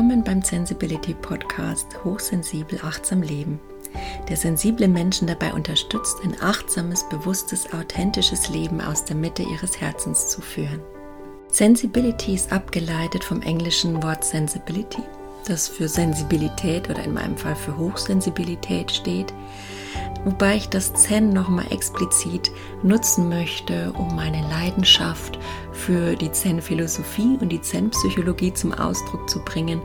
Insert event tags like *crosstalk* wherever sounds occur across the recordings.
Willkommen beim Sensibility Podcast Hochsensibel achtsam leben, der sensible Menschen dabei unterstützt, ein achtsames, bewusstes, authentisches Leben aus der Mitte ihres Herzens zu führen. Sensibility ist abgeleitet vom englischen Wort Sensibility, das für Sensibilität oder in meinem Fall für Hochsensibilität steht, wobei ich das Zen nochmal explizit nutzen möchte, um meine Leidenschaft für die Zen-Philosophie und die Zen-Psychologie zum Ausdruck zu bringen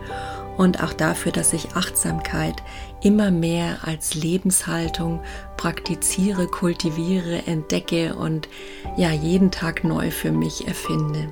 und auch dafür, dass ich Achtsamkeit immer mehr als Lebenshaltung praktiziere, kultiviere, entdecke und ja jeden Tag neu für mich erfinde.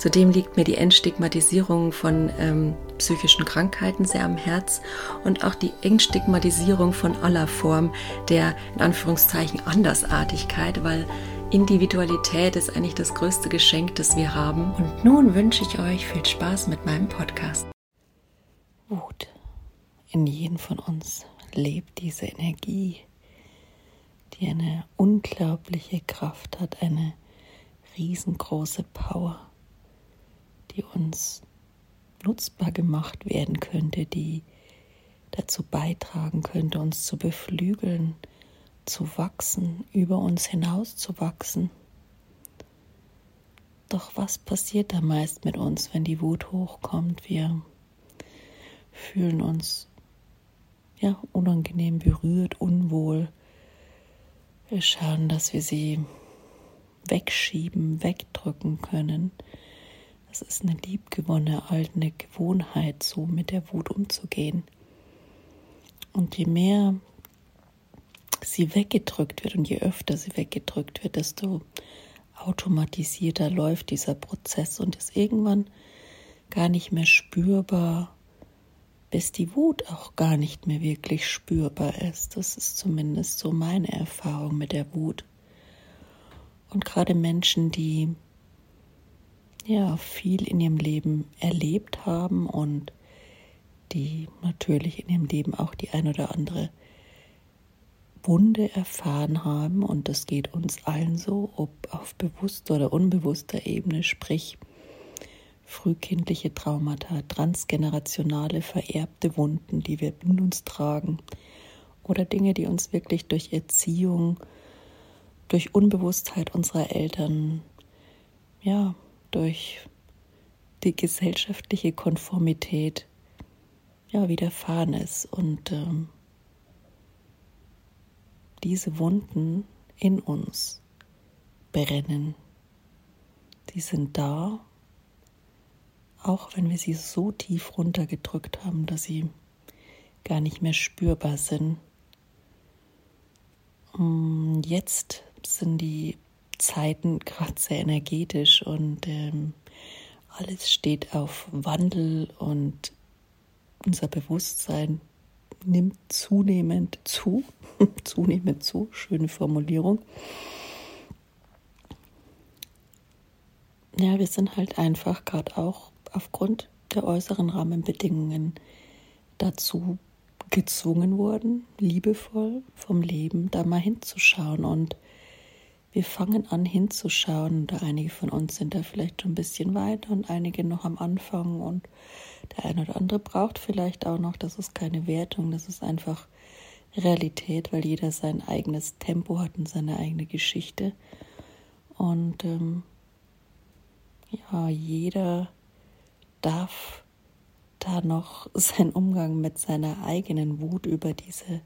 Zudem liegt mir die Entstigmatisierung von ähm, psychischen Krankheiten sehr am Herz und auch die Entstigmatisierung von aller Form der in Anführungszeichen Andersartigkeit, weil Individualität ist eigentlich das größte Geschenk, das wir haben. Und nun wünsche ich euch viel Spaß mit meinem Podcast. Wut. In jedem von uns lebt diese Energie, die eine unglaubliche Kraft hat, eine riesengroße Power die uns nutzbar gemacht werden könnte, die dazu beitragen könnte, uns zu beflügeln, zu wachsen, über uns hinaus zu wachsen. Doch was passiert da meist mit uns, wenn die Wut hochkommt? Wir fühlen uns ja unangenehm berührt, unwohl. Wir schauen, dass wir sie wegschieben, wegdrücken können. Es ist eine liebgewonnene alte Gewohnheit, so mit der Wut umzugehen. Und je mehr sie weggedrückt wird und je öfter sie weggedrückt wird, desto automatisierter läuft dieser Prozess und ist irgendwann gar nicht mehr spürbar, bis die Wut auch gar nicht mehr wirklich spürbar ist. Das ist zumindest so meine Erfahrung mit der Wut. Und gerade Menschen, die ja viel in ihrem Leben erlebt haben und die natürlich in ihrem Leben auch die ein oder andere Wunde erfahren haben. Und das geht uns allen so, ob auf bewusster oder unbewusster Ebene, sprich frühkindliche Traumata, transgenerationale vererbte Wunden, die wir in uns tragen. Oder Dinge, die uns wirklich durch Erziehung, durch Unbewusstheit unserer Eltern, ja, durch die gesellschaftliche Konformität ja widerfahren ist und ähm, diese Wunden in uns brennen. Die sind da, auch wenn wir sie so tief runtergedrückt haben, dass sie gar nicht mehr spürbar sind. Mm, jetzt sind die Zeiten gerade sehr energetisch und ähm, alles steht auf Wandel und unser Bewusstsein nimmt zunehmend zu. *laughs* zunehmend zu, schöne Formulierung. Ja, wir sind halt einfach gerade auch aufgrund der äußeren Rahmenbedingungen dazu gezwungen worden, liebevoll vom Leben da mal hinzuschauen und wir fangen an hinzuschauen. Und einige von uns sind da vielleicht schon ein bisschen weiter und einige noch am Anfang. Und der eine oder andere braucht vielleicht auch noch. Das ist keine Wertung, das ist einfach Realität, weil jeder sein eigenes Tempo hat und seine eigene Geschichte. Und ähm, ja, jeder darf da noch *laughs* seinen Umgang mit seiner eigenen Wut über diese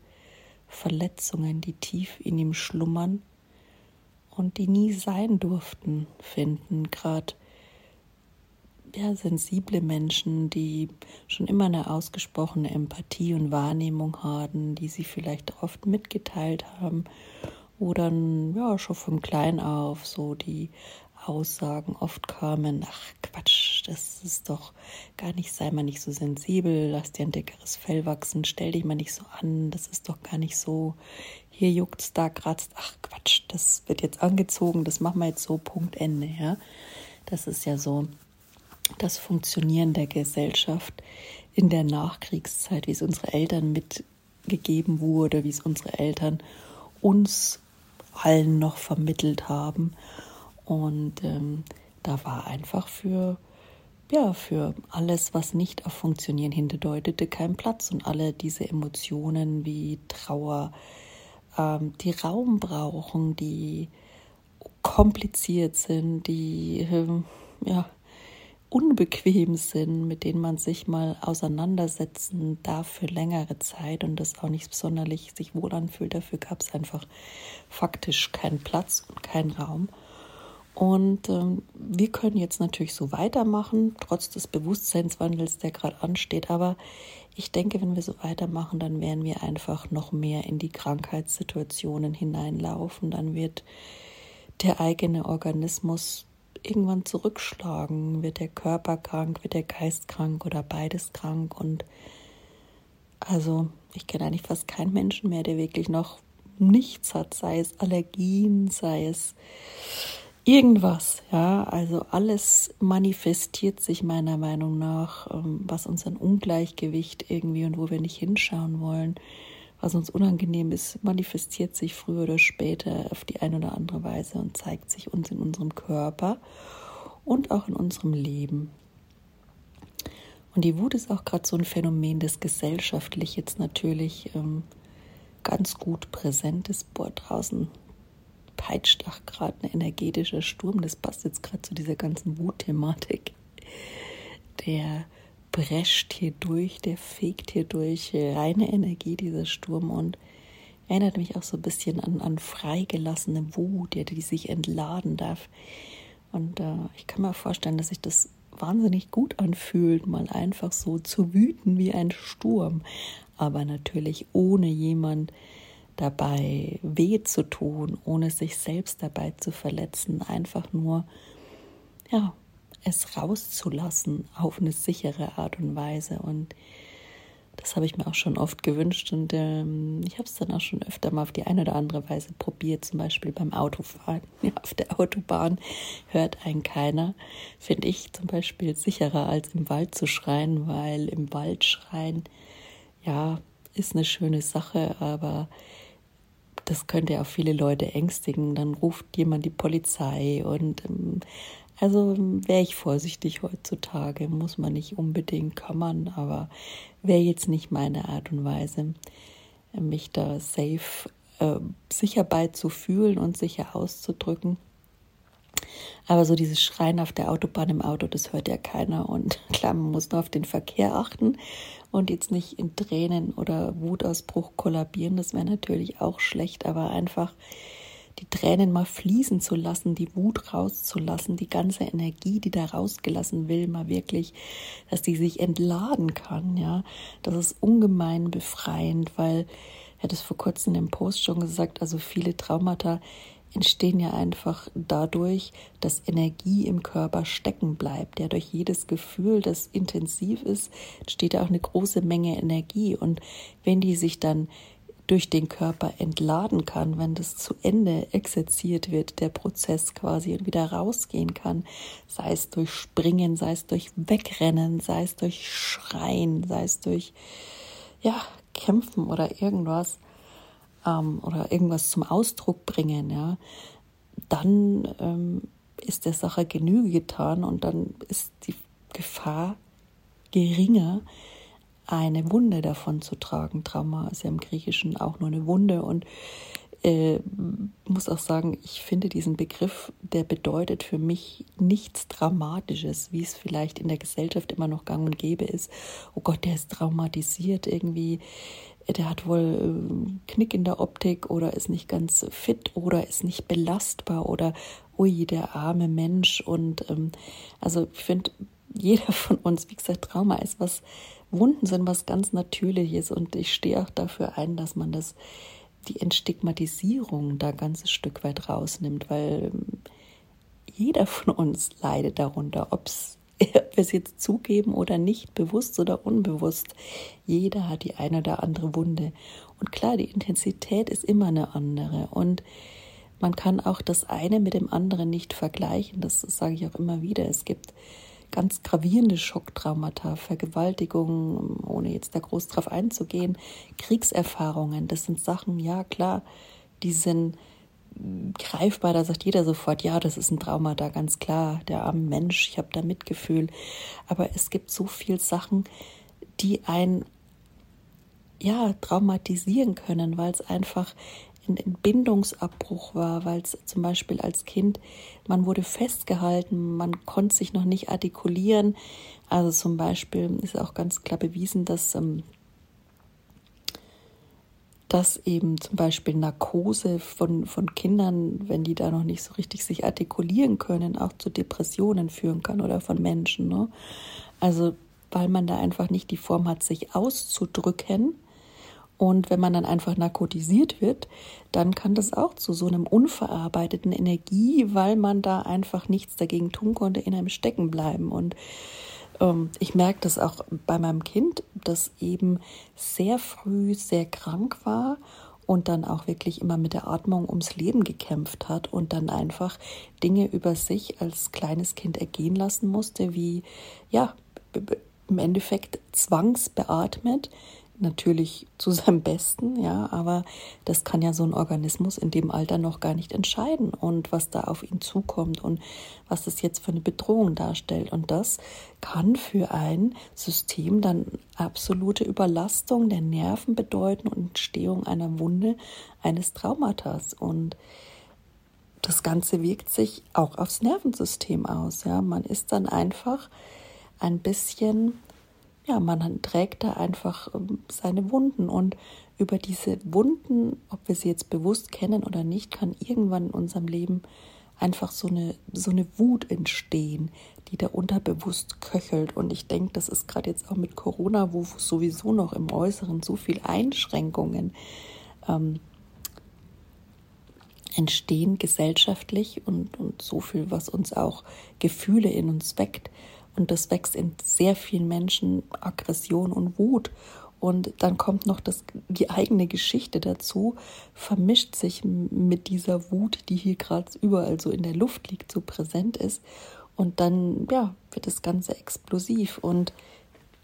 Verletzungen, die tief in ihm schlummern und die nie sein durften, finden. Gerade ja, sensible Menschen, die schon immer eine ausgesprochene Empathie und Wahrnehmung haben, die sie vielleicht oft mitgeteilt haben oder ja, schon von klein auf so die Aussagen oft kamen, ach Quatsch, das ist doch gar nicht, sei mal nicht so sensibel, lass dir ein dickeres Fell wachsen, stell dich mal nicht so an, das ist doch gar nicht so, hier juckt's, da kratzt, ach Quatsch, das wird jetzt angezogen, das machen wir jetzt so, Punkt, Ende, ja. Das ist ja so das Funktionieren der Gesellschaft in der Nachkriegszeit, wie es unsere Eltern mitgegeben wurde, wie es unsere Eltern uns allen noch vermittelt haben. Und ähm, da war einfach für, ja, für alles, was nicht auf Funktionieren hindeutete, kein Platz. Und alle diese Emotionen wie Trauer, ähm, die Raum brauchen, die kompliziert sind, die ähm, ja, unbequem sind, mit denen man sich mal auseinandersetzen darf für längere Zeit und das auch nicht sonderlich sich wohl anfühlt. Dafür gab es einfach faktisch keinen Platz und keinen Raum. Und ähm, wir können jetzt natürlich so weitermachen, trotz des Bewusstseinswandels, der gerade ansteht. Aber ich denke, wenn wir so weitermachen, dann werden wir einfach noch mehr in die Krankheitssituationen hineinlaufen. Dann wird der eigene Organismus irgendwann zurückschlagen. Wird der Körper krank, wird der Geist krank oder beides krank. Und also ich kenne eigentlich fast keinen Menschen mehr, der wirklich noch nichts hat, sei es Allergien, sei es irgendwas, ja, also alles manifestiert sich meiner Meinung nach, ähm, was uns ein Ungleichgewicht irgendwie und wo wir nicht hinschauen wollen, was uns unangenehm ist, manifestiert sich früher oder später auf die eine oder andere Weise und zeigt sich uns in unserem Körper und auch in unserem Leben. Und die Wut ist auch gerade so ein Phänomen, das gesellschaftlich jetzt natürlich ähm, ganz gut präsent ist. Boah, draußen peitscht auch gerade ein energetischer Sturm. Das passt jetzt gerade zu dieser ganzen Wutthematik. Der prescht hier durch, der fegt hier durch. Reine Energie, dieser Sturm. Und erinnert mich auch so ein bisschen an, an freigelassene Wut, die, die sich entladen darf. Und äh, ich kann mir vorstellen, dass sich das wahnsinnig gut anfühlt, mal einfach so zu wüten wie ein Sturm. Aber natürlich ohne jemand, dabei weh zu tun, ohne sich selbst dabei zu verletzen, einfach nur ja, es rauszulassen auf eine sichere Art und Weise. Und das habe ich mir auch schon oft gewünscht und ähm, ich habe es dann auch schon öfter mal auf die eine oder andere Weise probiert, zum Beispiel beim Autofahren. *laughs* Ja, auf der Autobahn hört einen keiner. Finde ich zum Beispiel sicherer, als im Wald zu schreien, weil im Wald schreien, ja, ist eine schöne Sache, aber das könnte auch viele Leute ängstigen. Dann ruft jemand die Polizei und ähm, also wäre ich vorsichtig heutzutage, muss man nicht unbedingt, man, aber wäre jetzt nicht meine Art und Weise, mich da safe äh, sicher beizufühlen und sicher auszudrücken. Aber so dieses Schreien auf der Autobahn im Auto, das hört ja keiner. Und *laughs* klar, man muss nur auf den Verkehr achten und jetzt nicht in Tränen oder Wutausbruch kollabieren. Das wäre natürlich auch schlecht, aber einfach die Tränen mal fließen zu lassen, die Wut rauszulassen, die ganze Energie, die da rausgelassen will, mal wirklich, dass die sich entladen kann, ja. Das ist ungemein befreiend, weil, er hat es vor kurzem im Post schon gesagt, also viele Traumata entstehen ja einfach dadurch, dass Energie im Körper stecken bleibt. Ja, durch jedes Gefühl, das intensiv ist, entsteht ja auch eine große Menge Energie. Und wenn die sich dann durch den Körper entladen kann, wenn das zu Ende exerziert wird, der Prozess quasi und wieder rausgehen kann, sei es durch Springen, sei es durch Wegrennen, sei es durch Schreien, sei es durch ja, Kämpfen oder irgendwas, ähm, oder irgendwas zum Ausdruck bringen, ja, dann ähm, ist der Sache Genüge getan und dann ist die Gefahr geringer, eine Wunde davon zu tragen. Trauma ist ja im Griechischen auch nur eine Wunde und äh, muss auch sagen, ich finde diesen Begriff, der bedeutet für mich nichts Dramatisches, wie es vielleicht in der Gesellschaft immer noch gang und gäbe ist. Oh Gott, der ist traumatisiert irgendwie, der hat wohl äh, Knick in der Optik oder ist nicht ganz fit oder ist nicht belastbar oder ui, der arme Mensch. Und ähm, also ich finde, jeder von uns, wie gesagt, Trauma ist was, Wunden sind was ganz Natürliches und ich stehe auch dafür ein, dass man das die Entstigmatisierung da ganz Stück weit rausnimmt, weil ähm, jeder von uns leidet darunter, ob *laughs* wir es jetzt zugeben oder nicht, bewusst oder unbewusst. Jeder hat die eine oder andere Wunde. Und klar, die Intensität ist immer eine andere. Und man kann auch das eine mit dem anderen nicht vergleichen. Das sage ich auch immer wieder. Es gibt ganz gravierende Schocktraumata, Vergewaltigungen, ohne jetzt da groß drauf einzugehen, Kriegserfahrungen, das sind Sachen, ja klar, die sind greifbar, da sagt jeder sofort, ja, das ist ein Trauma da, ganz klar, der arme Mensch, ich habe da Mitgefühl. Aber es gibt so viele Sachen, die ein ja, traumatisieren können, weil es einfach ein Bindungsabbruch war, weil es zum Beispiel als Kind, man wurde festgehalten, man konnte sich noch nicht artikulieren. Also zum Beispiel ist auch ganz klar bewiesen, dass, ähm, dass eben zum Beispiel Narkose von, von Kindern, wenn die da noch nicht so richtig sich artikulieren können, auch zu Depressionen führen kann oder von Menschen. Ne? Also weil man da einfach nicht die Form hat, sich auszudrücken und wenn man dann einfach narkotisiert wird, dann kann das auch zu so einem unverarbeiteten Energie, weil man da einfach nichts dagegen tun konnte, in einem stecken bleiben. Und ich merke das auch bei meinem Kind, das eben sehr früh sehr krank war und dann auch wirklich immer mit der Atmung ums Leben gekämpft hat und dann einfach Dinge über sich als kleines Kind ergehen lassen musste, wie ja, im Endeffekt zwangsbeatmet, natürlich zu seinem Besten, ja, aber das kann ja so ein Organismus in dem Alter noch gar nicht entscheiden und was da auf ihn zukommt und was das jetzt für eine Bedrohung darstellt. Und das kann für ein System dann absolute Überlastung der Nerven bedeuten und Entstehung einer Wunde, eines Traumatas. Und das Ganze wirkt sich auch aufs Nervensystem aus. Ja, man ist dann einfach ein bisschen ja, man trägt da einfach ähm, seine Wunden und über diese Wunden, ob wir sie jetzt bewusst kennen oder nicht, kann irgendwann in unserem Leben einfach so eine, so eine Wut entstehen, die da unterbewusst köchelt. Und ich denke, das ist gerade jetzt auch mit Corona, wo sowieso noch im Äußeren so viel Einschränkungen ähm, entstehen gesellschaftlich und, und so viel, was uns auch Gefühle in uns weckt. Und das wächst in sehr vielen Menschen Aggression und Wut. Und dann kommt noch das, die eigene Geschichte dazu, vermischt sich mit dieser Wut, die hier gerade überall so in der Luft liegt, so präsent ist. Und dann ja, wird das Ganze explosiv. Und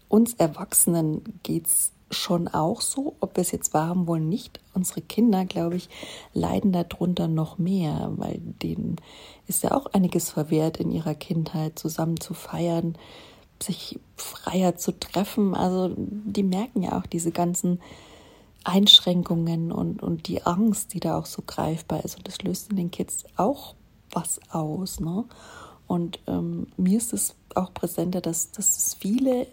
uns Erwachsenen geht es schon auch so, ob wir es jetzt wahrhaben wollen, nicht. Unsere Kinder, glaube ich, leiden darunter noch mehr, weil denen ist ja auch einiges verwehrt in ihrer Kindheit, zusammen zu feiern, sich freier zu treffen. Also die merken ja auch diese ganzen Einschränkungen und, und die Angst, die da auch so greifbar ist. Und das löst in den Kids auch was aus. Ne? Und ähm, mir ist es auch präsenter, dass, dass es viele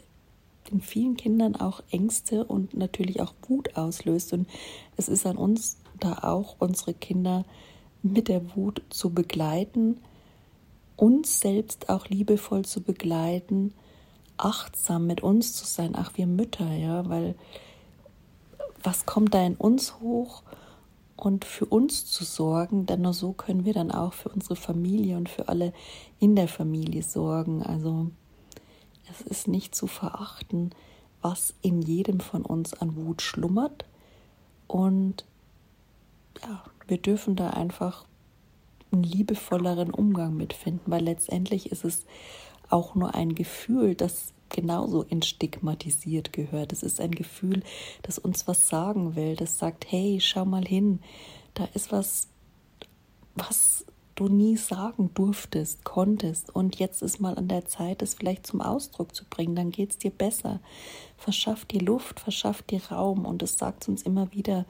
in vielen Kindern auch Ängste und natürlich auch Wut auslöst. Und es ist an uns, da auch unsere Kinder mit der Wut zu begleiten, uns selbst auch liebevoll zu begleiten, achtsam mit uns zu sein, ach wir Mütter, ja, weil was kommt da in uns hoch und für uns zu sorgen, denn nur so können wir dann auch für unsere Familie und für alle in der Familie sorgen. Also es ist nicht zu verachten, was in jedem von uns an Wut schlummert. Und ja, wir dürfen da einfach einen liebevolleren Umgang mitfinden, weil letztendlich ist es auch nur ein Gefühl, das genauso entstigmatisiert gehört. Es ist ein Gefühl, das uns was sagen will, das sagt, hey, schau mal hin, da ist was, was du nie sagen durftest, konntest und jetzt ist mal an der Zeit, es vielleicht zum Ausdruck zu bringen, dann geht es dir besser. Verschaff dir Luft, verschaff dir Raum und es sagt uns immer wieder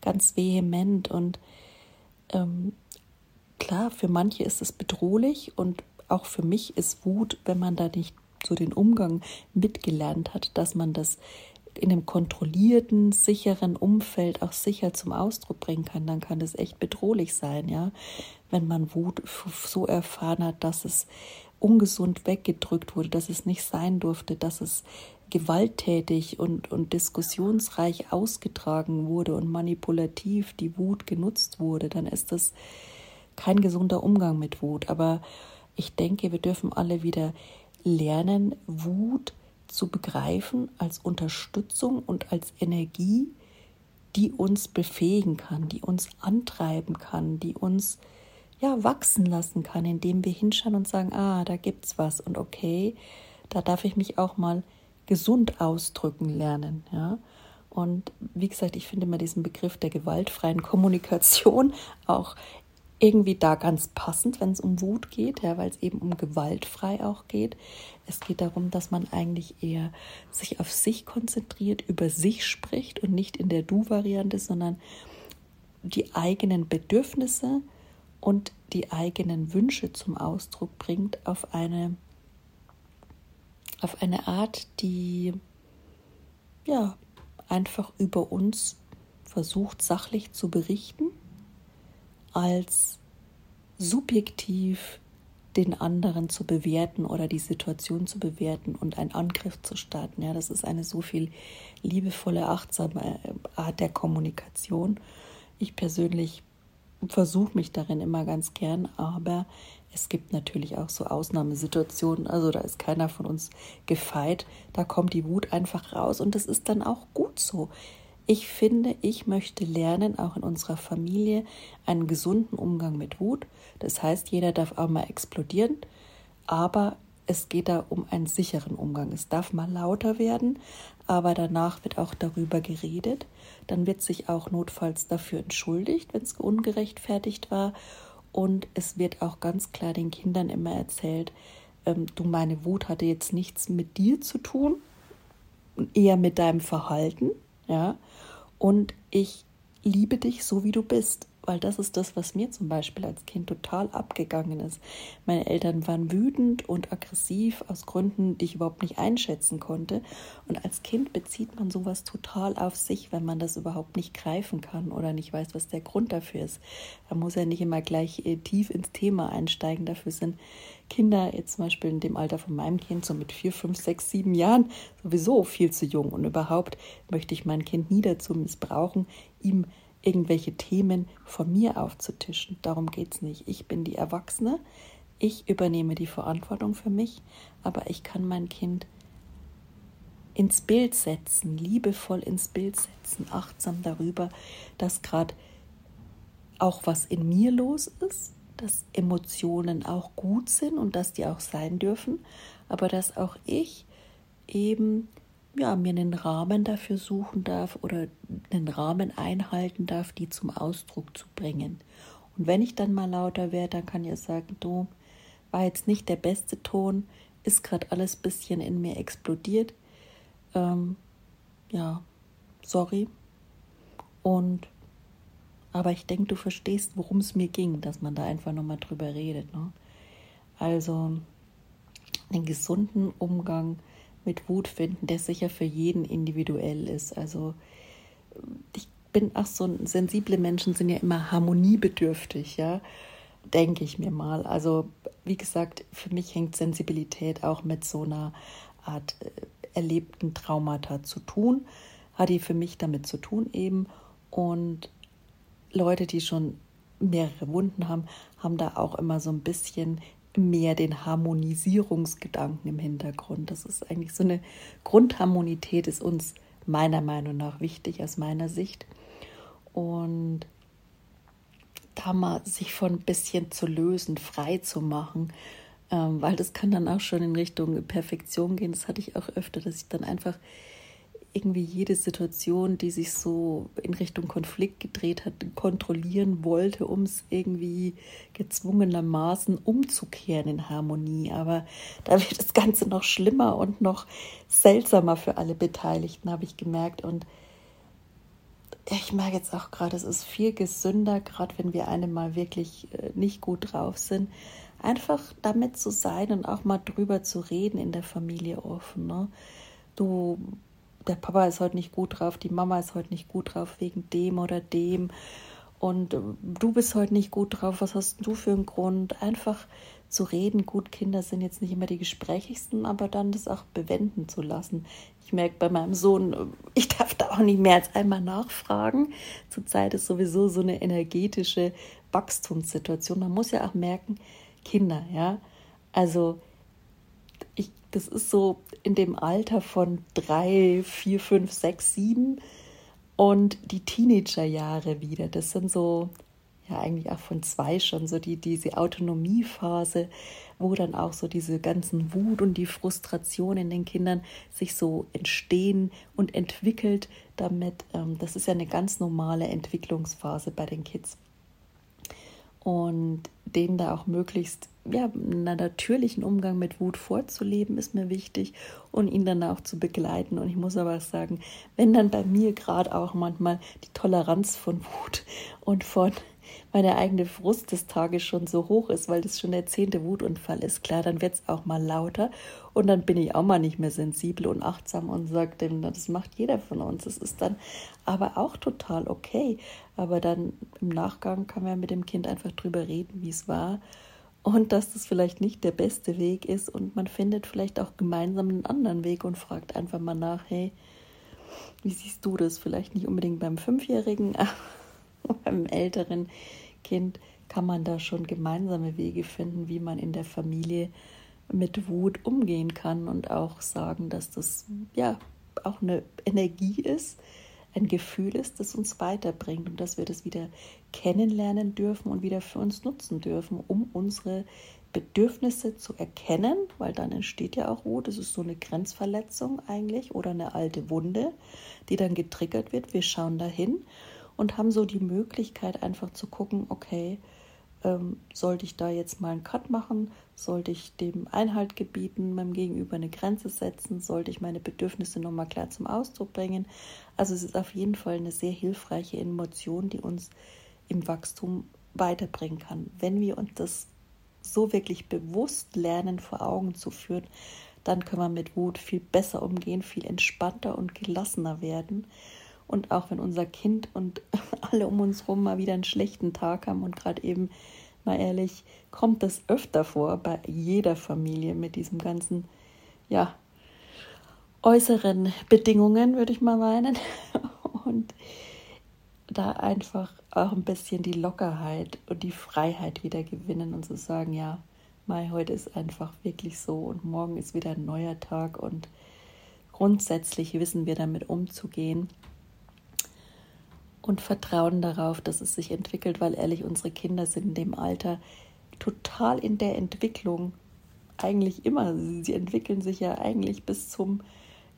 ganz vehement und ähm, klar, für manche ist es bedrohlich und auch für mich ist Wut, wenn man da nicht so den Umgang mitgelernt hat, dass man das in einem kontrollierten, sicheren Umfeld auch sicher zum Ausdruck bringen kann, dann kann das echt bedrohlich sein, ja. Wenn man Wut so erfahren hat, dass es ungesund weggedrückt wurde, dass es nicht sein durfte, dass es gewalttätig und, und diskussionsreich ausgetragen wurde und manipulativ die Wut genutzt wurde, dann ist das kein gesunder Umgang mit Wut. Aber ich denke, wir dürfen alle wieder lernen, Wut zu begreifen als Unterstützung und als Energie, die uns befähigen kann, die uns antreiben kann, die uns ja wachsen lassen kann, indem wir hinschauen und sagen, ah, da gibt's was und okay, da darf ich mich auch mal gesund ausdrücken lernen, ja. Und wie gesagt, ich finde immer diesen Begriff der gewaltfreien Kommunikation auch irgendwie da ganz passend, wenn es um Wut geht, ja, weil es eben um gewaltfrei auch geht. Es geht darum, dass man eigentlich eher sich auf sich konzentriert, über sich spricht und nicht in der Du-Variante, sondern die eigenen Bedürfnisse und die eigenen Wünsche zum Ausdruck bringt auf eine, auf eine Art, die ja einfach über uns versucht sachlich zu berichten als subjektiv den anderen zu bewerten oder die Situation zu bewerten und einen Angriff zu starten. Ja, das ist eine so viel liebevolle, achtsame Art der Kommunikation. Ich persönlich versuche mich darin immer ganz gern, aber es gibt natürlich auch so Ausnahmesituationen. Also da ist keiner von uns gefeit. Da kommt die Wut einfach raus und das ist dann auch gut so. Ich finde, ich möchte lernen, auch in unserer Familie, einen gesunden Umgang mit Wut. Das heißt, jeder darf auch mal explodieren, aber es geht da um einen sicheren Umgang. Es darf mal lauter werden, aber danach wird auch darüber geredet. Dann wird sich auch notfalls dafür entschuldigt, wenn es ungerechtfertigt war. Und es wird auch ganz klar den Kindern immer erzählt, ähm, du, meine Wut hatte jetzt nichts mit dir zu tun, eher mit deinem Verhalten, ja, und ich liebe dich so, wie du bist weil das ist das, was mir zum Beispiel als Kind total abgegangen ist. Meine Eltern waren wütend und aggressiv aus Gründen, die ich überhaupt nicht einschätzen konnte. Und als Kind bezieht man sowas total auf sich, wenn man das überhaupt nicht greifen kann oder nicht weiß, was der Grund dafür ist. Da muss er nicht immer gleich äh, tief ins Thema einsteigen. Dafür sind Kinder, jetzt zum Beispiel in dem Alter von meinem Kind, so mit vier, fünf, sechs, sieben Jahren, sowieso viel zu jung. Und überhaupt möchte ich mein Kind nie dazu missbrauchen, ihm irgendwelche Themen von mir aufzutischen. Darum geht es nicht. Ich bin die Erwachsene, ich übernehme die Verantwortung für mich, aber ich kann mein Kind ins Bild setzen, liebevoll ins Bild setzen, achtsam darüber, dass gerade auch was in mir los ist, dass Emotionen auch gut sind und dass die auch sein dürfen, aber dass auch ich eben ja, mir einen Rahmen dafür suchen darf oder einen Rahmen einhalten darf, die zum Ausdruck zu bringen. Und wenn ich dann mal lauter werde, dann kann ich sagen, du, war jetzt nicht der beste Ton, ist gerade alles ein bisschen in mir explodiert. Ähm, ja, sorry. Und aber ich denke, du verstehst, worum es mir ging, dass man da einfach nochmal drüber redet. Ne? Also einen gesunden Umgang mit Wut finden, der sicher für jeden individuell ist. Also ich bin auch so sensible Menschen sind ja immer harmoniebedürftig, ja, denke ich mir mal. Also wie gesagt, für mich hängt Sensibilität auch mit so einer Art äh, erlebten Traumata zu tun, hat die für mich damit zu tun eben und Leute, die schon mehrere Wunden haben, haben da auch immer so ein bisschen mehr den Harmonisierungsgedanken im Hintergrund. Das ist eigentlich so eine Grundharmonität, ist uns meiner Meinung nach wichtig aus meiner Sicht. Und da mal sich von ein bisschen zu lösen, frei zu machen, ähm, weil das kann dann auch schon in Richtung Perfektion gehen. Das hatte ich auch öfter, dass ich dann einfach irgendwie jede Situation, die sich so in Richtung Konflikt gedreht hat, kontrollieren wollte, um es irgendwie gezwungenermaßen umzukehren in Harmonie. Aber da wird das Ganze noch schlimmer und noch seltsamer für alle Beteiligten, habe ich gemerkt. Und ich merke jetzt auch gerade, es ist viel gesünder, gerade wenn wir eine mal wirklich äh, nicht gut drauf sind, einfach damit zu sein und auch mal drüber zu reden in der Familie offen. Ne? Du, der Papa ist heute nicht gut drauf, die Mama ist heute nicht gut drauf wegen dem oder dem. Und äh, du bist heute nicht gut drauf, was hast du für einen Grund? Einfach zu reden. Gut, Kinder sind jetzt nicht immer die gesprächigsten, aber dann das auch bewenden zu lassen. Ich merke bei meinem Sohn, äh, ich darf da auch nicht mehr als einmal nachfragen. Zurzeit ist sowieso so eine energetische Wachstumssituation. Man muss ja auch merken, Kinder, ja. Also das ist so in dem Alter von drei, vier, fünf, sechs, sieben und die Teenagerjahre wieder. Das sind so, ja eigentlich auch von zwei schon, so die, diese Autonomiephase, wo dann auch so diese ganzen Wut und die Frustration in den Kindern sich so entstehen und entwickelt damit. Ähm, das ist ja eine ganz normale Entwicklungsphase bei den Kids und denen da auch möglichst ja, einen natürlichen Umgang mit Wut vorzuleben, ist mir wichtig und ihn dann auch zu begleiten. Und ich muss aber sagen, wenn dann bei mir gerade auch manchmal die Toleranz von Wut und von meine eigene Frust des Tages schon so hoch ist, weil das schon der zehnte Wutunfall ist, klar, dann wird es auch mal lauter und dann bin ich auch mal nicht mehr sensibel und achtsam und sage dem, das macht jeder von uns. Das ist dann aber auch total okay. Aber dann im Nachgang kann man mit dem Kind einfach drüber reden, wie es war und dass das vielleicht nicht der beste Weg ist und man findet vielleicht auch gemeinsam einen anderen Weg und fragt einfach mal nach, hey, wie siehst du das? Vielleicht nicht unbedingt beim Fünfjährigen, *laughs* aber beim älteren Kind kann man da schon gemeinsame Wege finden, wie man in der Familie mit Wut umgehen kann und auch sagen, dass das ja auch eine Energie ist, ein Gefühl ist, das uns weiterbringt und dass wir das wieder kennenlernen dürfen und wieder für uns nutzen dürfen, um unsere Bedürfnisse zu erkennen, weil dann entsteht ja auch Wut. Das ist so eine Grenzverletzung eigentlich oder eine alte Wunde, die dann getriggert wird. Wir schauen dahin und haben so die Möglichkeit einfach zu gucken, okay, ähm, sollte ich da jetzt mal einen Cut machen? Sollte ich dem Einhalt gebieten, meinem Gegenüber eine Grenze setzen? Sollte ich meine Bedürfnisse nochmal klar zum Ausdruck bringen? Also es ist auf jeden Fall eine sehr hilfreiche Emotion, die uns im Wachstum weiterbringen kann. Wenn wir uns das so wirklich bewusst lernen, vor Augen zu führen, dann können wir mit Wut viel besser umgehen, viel entspannter und gelassener werden und auch wenn unser Kind und *laughs* alle um uns herum mal wieder einen schlechten Tag haben und gerade eben, mal ehrlich, kommt das öfter vor bei jeder Familie mit diesem ganzen, ja, äußeren Bedingungen, würde ich mal meinen. *laughs* Und da einfach auch ein bisschen die Lockerheit und die Freiheit wieder gewinnen und zu sagen, ja, Mai, heute ist einfach wirklich so und morgen ist wieder ein neuer Tag und grundsätzlich wissen wir damit umzugehen und vertrauen darauf, dass es sich entwickelt, weil ehrlich, unsere Kinder sind in dem Alter total in der Entwicklung. Eigentlich immer. Sie entwickeln sich ja eigentlich bis zum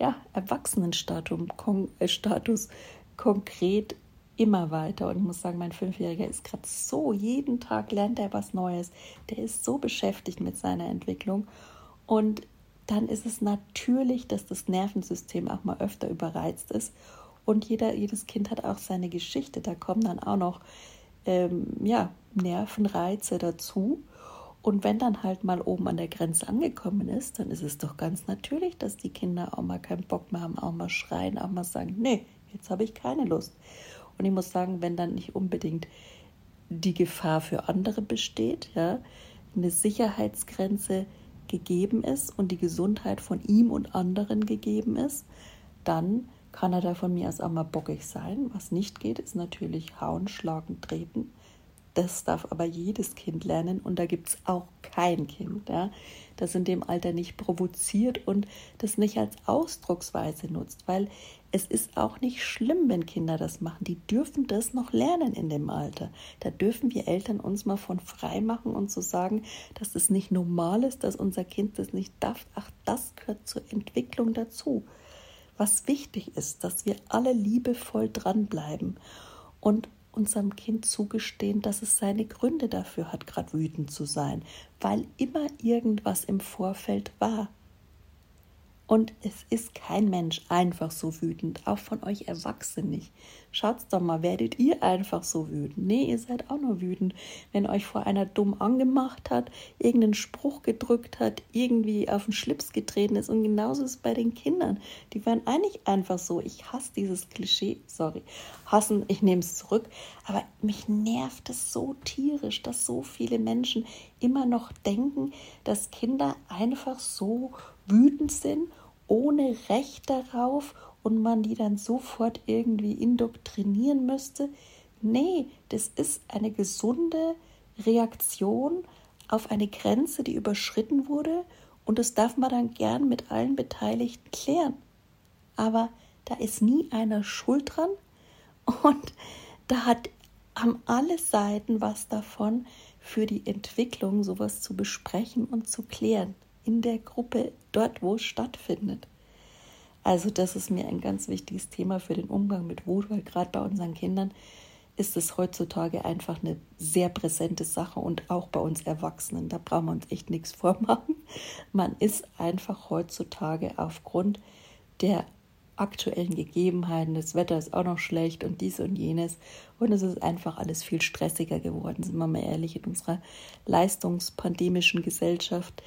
ja, Erwachsenenstatus äh, konkret immer weiter. Und ich muss sagen, mein Fünfjähriger ist gerade so, jeden Tag lernt er was Neues. Der ist so beschäftigt mit seiner Entwicklung. Und dann ist es natürlich, dass das Nervensystem auch mal öfter überreizt ist und jeder, jedes Kind hat auch seine Geschichte. Da kommen dann auch noch ähm, ja, Nervenreize dazu. Und wenn dann halt mal oben an der Grenze angekommen ist, dann ist es doch ganz natürlich, dass die Kinder auch mal keinen Bock mehr haben, auch mal schreien, auch mal sagen, nee, jetzt habe ich keine Lust. Und ich muss sagen, wenn dann nicht unbedingt die Gefahr für andere besteht, ja, eine Sicherheitsgrenze gegeben ist und die Gesundheit von ihm und anderen gegeben ist, dann kann er da von mir aus auch mal bockig sein. Was nicht geht, ist natürlich hauen, schlagen, treten. Das darf aber jedes Kind lernen und da gibt es auch kein Kind, ja, das in dem Alter nicht provoziert und das nicht als Ausdrucksweise nutzt, weil es ist auch nicht schlimm, wenn Kinder das machen. Die dürfen das noch lernen in dem Alter. Da dürfen wir Eltern uns mal von frei machen und zu so sagen, dass es nicht normal ist, dass unser Kind das nicht darf. Ach, das gehört zur Entwicklung dazu was wichtig ist, dass wir alle liebevoll dranbleiben und unserem Kind zugestehen, dass es seine Gründe dafür hat, gerade wütend zu sein, weil immer irgendwas im Vorfeld war. Und es ist kein Mensch einfach so wütend, auch von euch Erwachsenen nicht. Schaut's doch mal, werdet ihr einfach so wütend? Nee, ihr seid auch nur wütend, wenn euch vor einer dumm angemacht hat, irgendeinen Spruch gedrückt hat, irgendwie auf den Schlips getreten ist. Und genauso ist es bei den Kindern. Die werden eigentlich einfach so. Ich hasse dieses Klischee, sorry, hassen, ich nehme es zurück. Aber mich nervt es so tierisch, dass so viele Menschen immer noch denken, dass Kinder einfach so wütend sind ohne Recht darauf und man die dann sofort irgendwie indoktrinieren müsste. Nee, das ist eine gesunde Reaktion auf eine Grenze, die überschritten wurde und das darf man dann gern mit allen Beteiligten klären. Aber da ist nie einer schuld dran *laughs* und da hat, haben alle Seiten was davon, für die Entwicklung sowas zu besprechen und zu klären in der Gruppe, dort wo es stattfindet. Also das ist mir ein ganz wichtiges Thema für den Umgang mit Wut, weil gerade bei unseren Kindern ist es heutzutage einfach eine sehr präsente Sache und auch bei uns Erwachsenen. Da brauchen wir uns echt nichts *laughs* vormachen. Man ist einfach heutzutage aufgrund der aktuellen Gegebenheiten, das Wetter ist auch noch schlecht und dies und jenes und es ist einfach alles viel stressiger geworden, sind wir mal ehrlich, in unserer leistungspandemischen Gesellschaft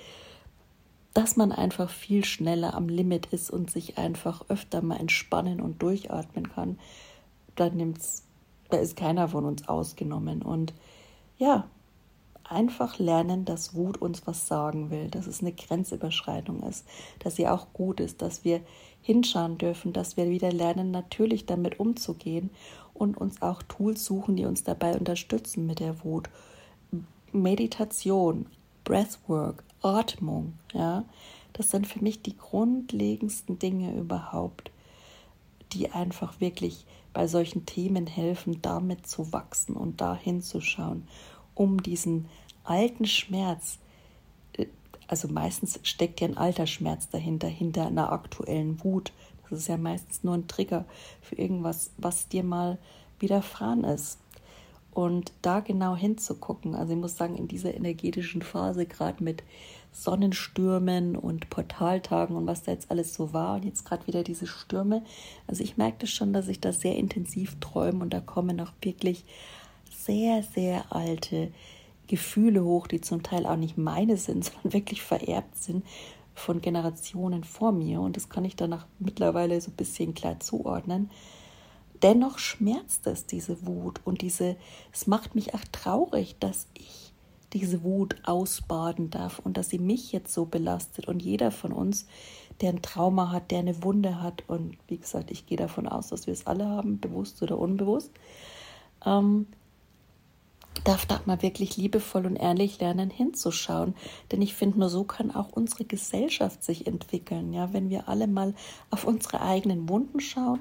dass man einfach viel schneller am Limit ist und sich einfach öfter mal entspannen und durchatmen kann, da nimmt's, da ist keiner von uns ausgenommen. Und ja, einfach lernen, dass Wut uns was sagen will, dass es eine Grenzüberschreitung ist, dass sie auch gut ist, dass wir hinschauen dürfen, dass wir wieder lernen, natürlich damit umzugehen und uns auch Tools suchen, die uns dabei unterstützen mit der Wut. Meditation, Breathwork, Atmung, ja, das sind für mich die grundlegendsten Dinge überhaupt, die einfach wirklich bei solchen Themen helfen, damit zu wachsen und da hinzuschauen, um diesen alten Schmerz, äh, also meistens steckt ja ein alter Schmerz dahinter, hinter einer aktuellen Wut. Das ist ja meistens nur ein Trigger für irgendwas, was dir mal widerfahren ist. Und da genau hinzugucken, also ich muss sagen, in dieser energetischen Phase, gerade mit Sonnenstürmen und Portaltagen und was da jetzt alles so war und jetzt gerade wieder diese Stürme, also ich merkte schon, dass ich da sehr intensiv träume und da kommen auch wirklich sehr, sehr alte Gefühle hoch, die zum Teil auch nicht meine sind, *laughs* sondern wirklich vererbt sind von Generationen vor mir. Und das kann ich danach mittlerweile so ein bisschen klar zuordnen. Dennoch schmerzt es, diese Wut und diese, es macht mich auch traurig, dass ich diese Wut ausbaden darf und dass sie mich jetzt so belastet und jeder von uns, der ein Trauma hat, der eine Wunde hat und wie gesagt, ich gehe davon aus, dass wir es alle haben, bewusst oder unbewusst, ähm, darf da mal wirklich liebevoll und ehrlich lernen hinzuschauen. Denn ich finde, nur so kann auch unsere Gesellschaft sich entwickeln. Ja, wenn wir alle mal auf unsere eigenen Wunden schauen,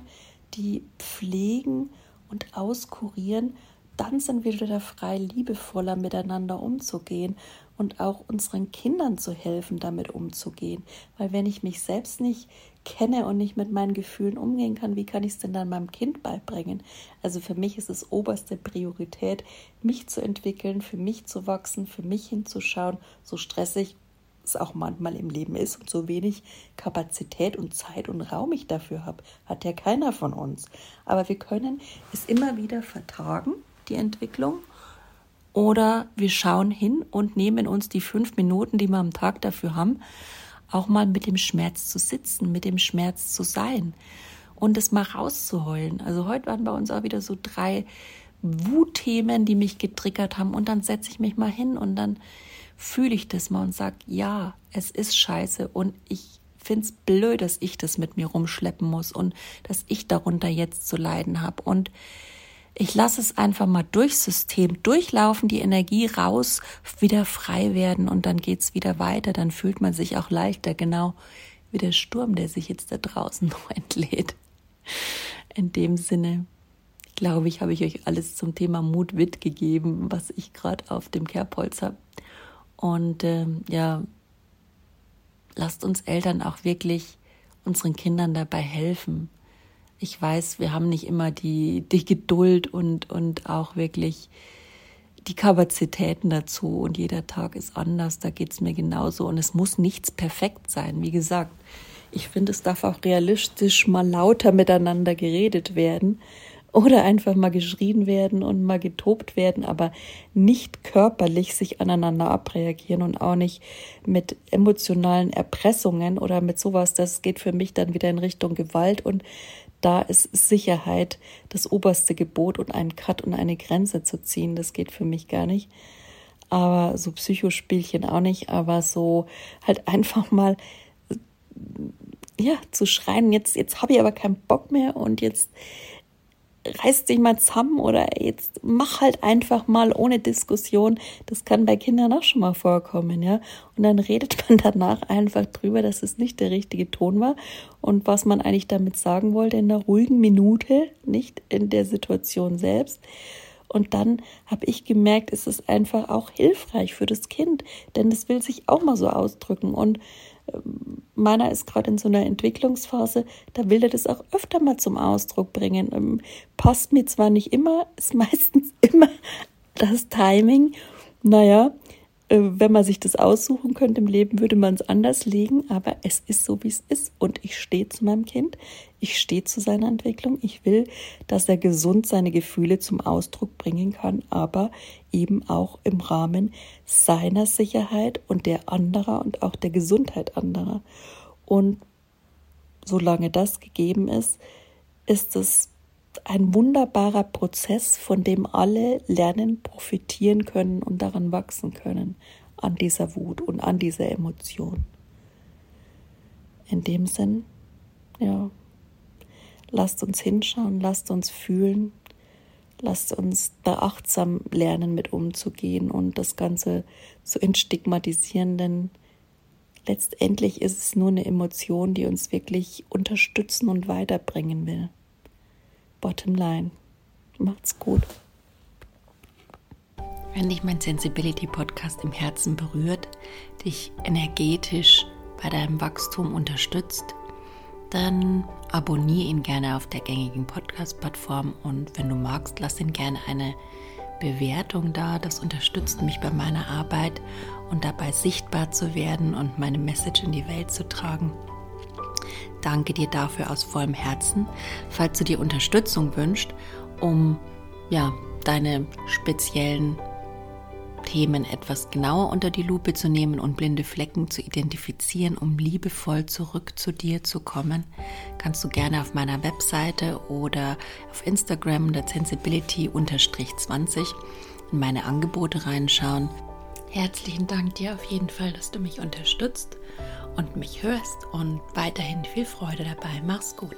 die pflegen und auskurieren, dann sind wir wieder frei, liebevoller miteinander umzugehen und auch unseren Kindern zu helfen, damit umzugehen. Weil wenn ich mich selbst nicht kenne und nicht mit meinen Gefühlen umgehen kann, wie kann ich es denn dann meinem Kind beibringen? Also für mich ist es oberste Priorität, mich zu entwickeln, für mich zu wachsen, für mich hinzuschauen, so stressig es auch manchmal im Leben ist und so wenig Kapazität und Zeit und Raum ich dafür habe, hat ja keiner von uns. Aber wir können es immer wieder vertragen, die Entwicklung. Oder wir schauen hin und nehmen uns die fünf Minuten, die wir am Tag dafür haben, auch mal mit dem Schmerz zu sitzen, mit dem Schmerz zu sein und es mal rauszuheulen. Also heute waren bei uns auch wieder so drei Wutthemen, die mich getriggert haben. Und dann setze ich mich mal hin und dann fühle ich das mal und sage, ja, es ist scheiße und ich finde es blöd, dass ich das mit mir rumschleppen muss und dass ich darunter jetzt zu leiden habe. Und ich lasse es einfach mal durchs System durchlaufen, die Energie raus, wieder frei werden und dann geht es wieder weiter. Dann fühlt man sich auch leichter, genau wie der Sturm, der sich jetzt da draußen *laughs* noch entlädt. In dem Sinne, glaube ich, habe ich euch alles zum Thema Mut mitgegeben, was ich gerade auf dem Kerbholz habe. Und ähm, ja, lasst uns Eltern auch wirklich unseren Kindern dabei helfen. Ich weiß, wir haben nicht immer die, die Geduld und, und auch wirklich die Kapazitäten dazu und jeder Tag ist anders, da geht es mir genauso und es muss nichts perfekt sein. Wie gesagt, ich finde, es darf auch realistisch mal lauter miteinander geredet werden oder einfach mal geschrien werden und mal getobt werden, aber nicht körperlich sich aneinander abreagieren und auch nicht mit emotionalen Erpressungen oder mit sowas. Das geht für mich dann wieder in Richtung Gewalt und da ist Sicherheit das oberste Gebot und einen Cut und eine Grenze zu ziehen, das geht für mich gar nicht. Aber so Psychospielchen auch nicht, aber so halt einfach mal ja zu schreien, jetzt jetzt habe ich aber keinen Bock mehr und jetzt reiß dich mal zusammen oder jetzt mach halt einfach mal ohne Diskussion. Das kann bei Kindern auch schon mal vorkommen, ja. Und dann redet *laughs* man danach einfach drüber, dass es nicht der richtige Ton war und was man eigentlich damit sagen wollte in einer ruhigen Minute, nicht in der Situation selbst. Und dann habe ich gemerkt, es ist einfach auch hilfreich für das Kind, denn es will sich auch mal so ausdrücken und meiner ist gerade in so einer Entwicklungsphase, da will er das auch öfter mal zum Ausdruck bringen. Ähm, passt mir zwar nicht immer, *laughs* ist meistens immer das Timing. Naja, wenn man sich das aussuchen könnte im Leben, würde man es anders legen, aber es ist so, wie es ist. Und ich stehe zu meinem Kind, ich stehe zu seiner Entwicklung. Ich will, dass er gesund seine Gefühle zum Ausdruck bringen kann, aber eben auch im Rahmen seiner Sicherheit und der anderer und auch der Gesundheit anderer. Und solange das gegeben ist, ist es ein wunderbarer Prozess, von dem alle lernen, profitieren können und daran wachsen können, an dieser Wut und an dieser Emotion. In dem Sinn, ja, lasst uns hinschauen, lasst uns fühlen, lasst uns da achtsam lernen, mit umzugehen und das Ganze zu entstigmatisieren, denn letztendlich ist es nur eine Emotion, die uns wirklich unterstützen und weiterbringen will. Bottom line. Macht's gut. Wenn dich mein Sensibility Podcast im Herzen berührt, dich energetisch bei deinem Wachstum unterstützt, dann abonniere ihn gerne auf der gängigen Podcast-Plattform und wenn du magst, lass ihn gerne eine Bewertung da. Das unterstützt mich bei meiner Arbeit und dabei sichtbar zu werden und meine Message in die Welt zu tragen danke dir dafür aus vollem Herzen. Falls du dir Unterstützung wünschst, um ja, deine speziellen Themen etwas genauer unter die Lupe zu nehmen und blinde Flecken zu identifizieren, um liebevoll zurück zu dir zu kommen, kannst du gerne auf meiner Webseite oder auf Instagram der Sensibility-20 in meine Angebote reinschauen. Herzlichen Dank dir auf jeden Fall, dass du mich unterstützt und mich hörst und weiterhin viel Freude dabei. Mach's gut.